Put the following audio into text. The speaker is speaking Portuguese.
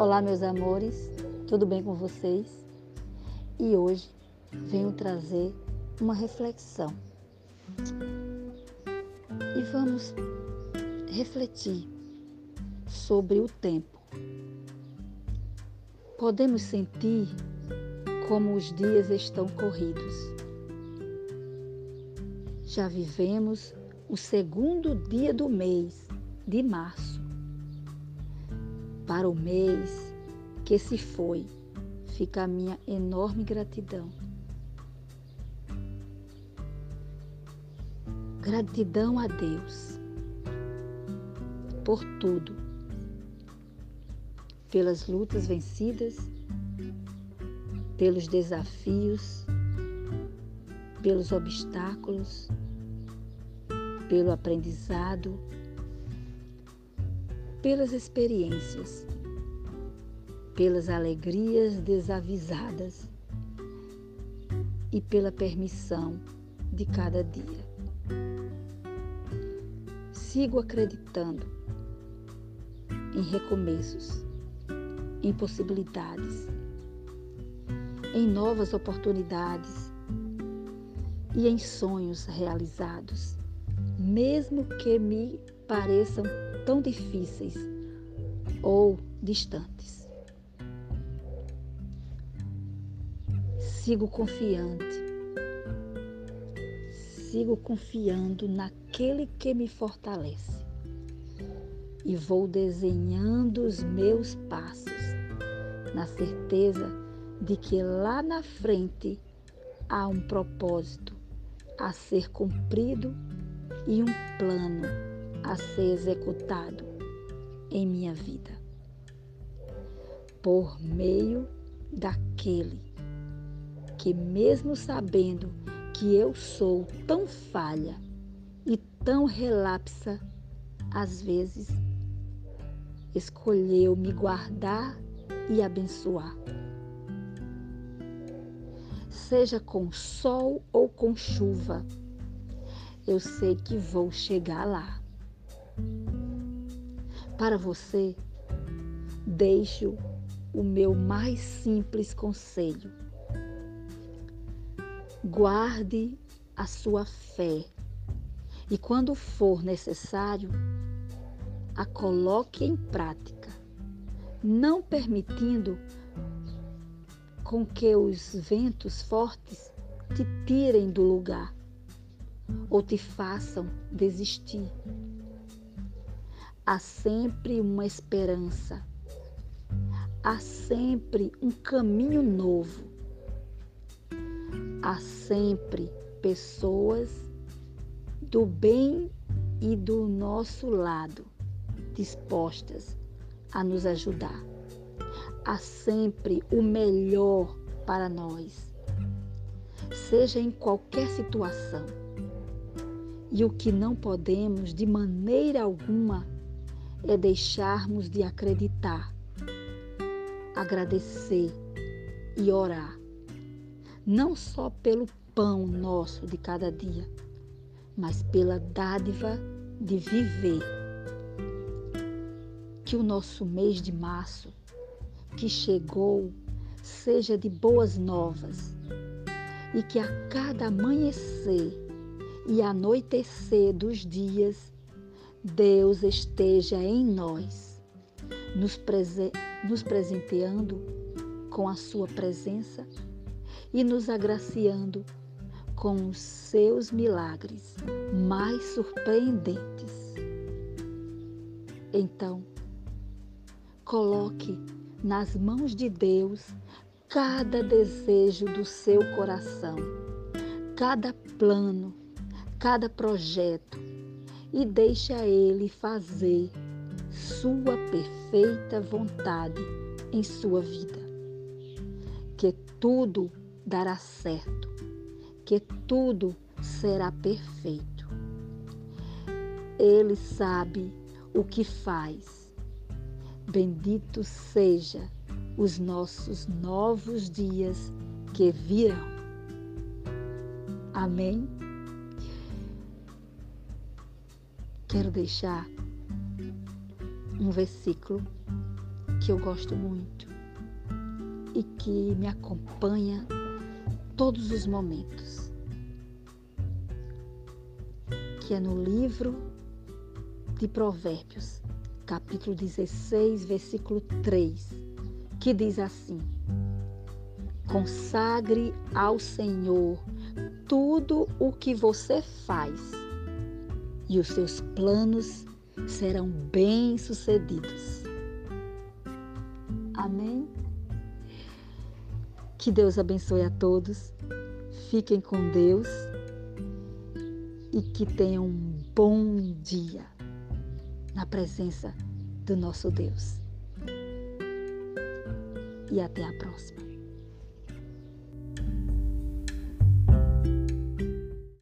Olá, meus amores, tudo bem com vocês? E hoje venho trazer uma reflexão. E vamos refletir sobre o tempo. Podemos sentir como os dias estão corridos. Já vivemos o segundo dia do mês de março para o mês que se foi, fica a minha enorme gratidão. Gratidão a Deus por tudo, pelas lutas vencidas, pelos desafios, pelos obstáculos, pelo aprendizado pelas experiências, pelas alegrias desavisadas e pela permissão de cada dia. Sigo acreditando em recomeços, em possibilidades, em novas oportunidades e em sonhos realizados, mesmo que me pareçam tão difíceis ou distantes. Sigo confiante, sigo confiando naquele que me fortalece e vou desenhando os meus passos na certeza de que lá na frente há um propósito a ser cumprido e um plano a ser executado em minha vida, por meio daquele que, mesmo sabendo que eu sou tão falha e tão relapsa, às vezes, escolheu me guardar e abençoar. Seja com sol ou com chuva, eu sei que vou chegar lá. Para você, deixo o meu mais simples conselho. Guarde a sua fé. E, quando for necessário, a coloque em prática, não permitindo com que os ventos fortes te tirem do lugar ou te façam desistir há sempre uma esperança, há sempre um caminho novo, há sempre pessoas do bem e do nosso lado dispostas a nos ajudar. Há sempre o melhor para nós, seja em qualquer situação. E o que não podemos de maneira alguma é deixarmos de acreditar, agradecer e orar, não só pelo pão nosso de cada dia, mas pela dádiva de viver. Que o nosso mês de março, que chegou, seja de boas novas e que a cada amanhecer e anoitecer dos dias Deus esteja em nós, nos, prese nos presenteando com a Sua presença e nos agraciando com os seus milagres mais surpreendentes. Então, coloque nas mãos de Deus cada desejo do seu coração, cada plano, cada projeto e deixa Ele fazer sua perfeita vontade em sua vida. Que tudo dará certo, que tudo será perfeito. Ele sabe o que faz. Bendito seja os nossos novos dias que virão. Amém. Quero deixar um versículo que eu gosto muito e que me acompanha todos os momentos, que é no livro de Provérbios, capítulo 16, versículo 3, que diz assim: Consagre ao Senhor tudo o que você faz, e os seus planos serão bem-sucedidos. Amém? Que Deus abençoe a todos. Fiquem com Deus e que tenham um bom dia na presença do nosso Deus. E até a próxima.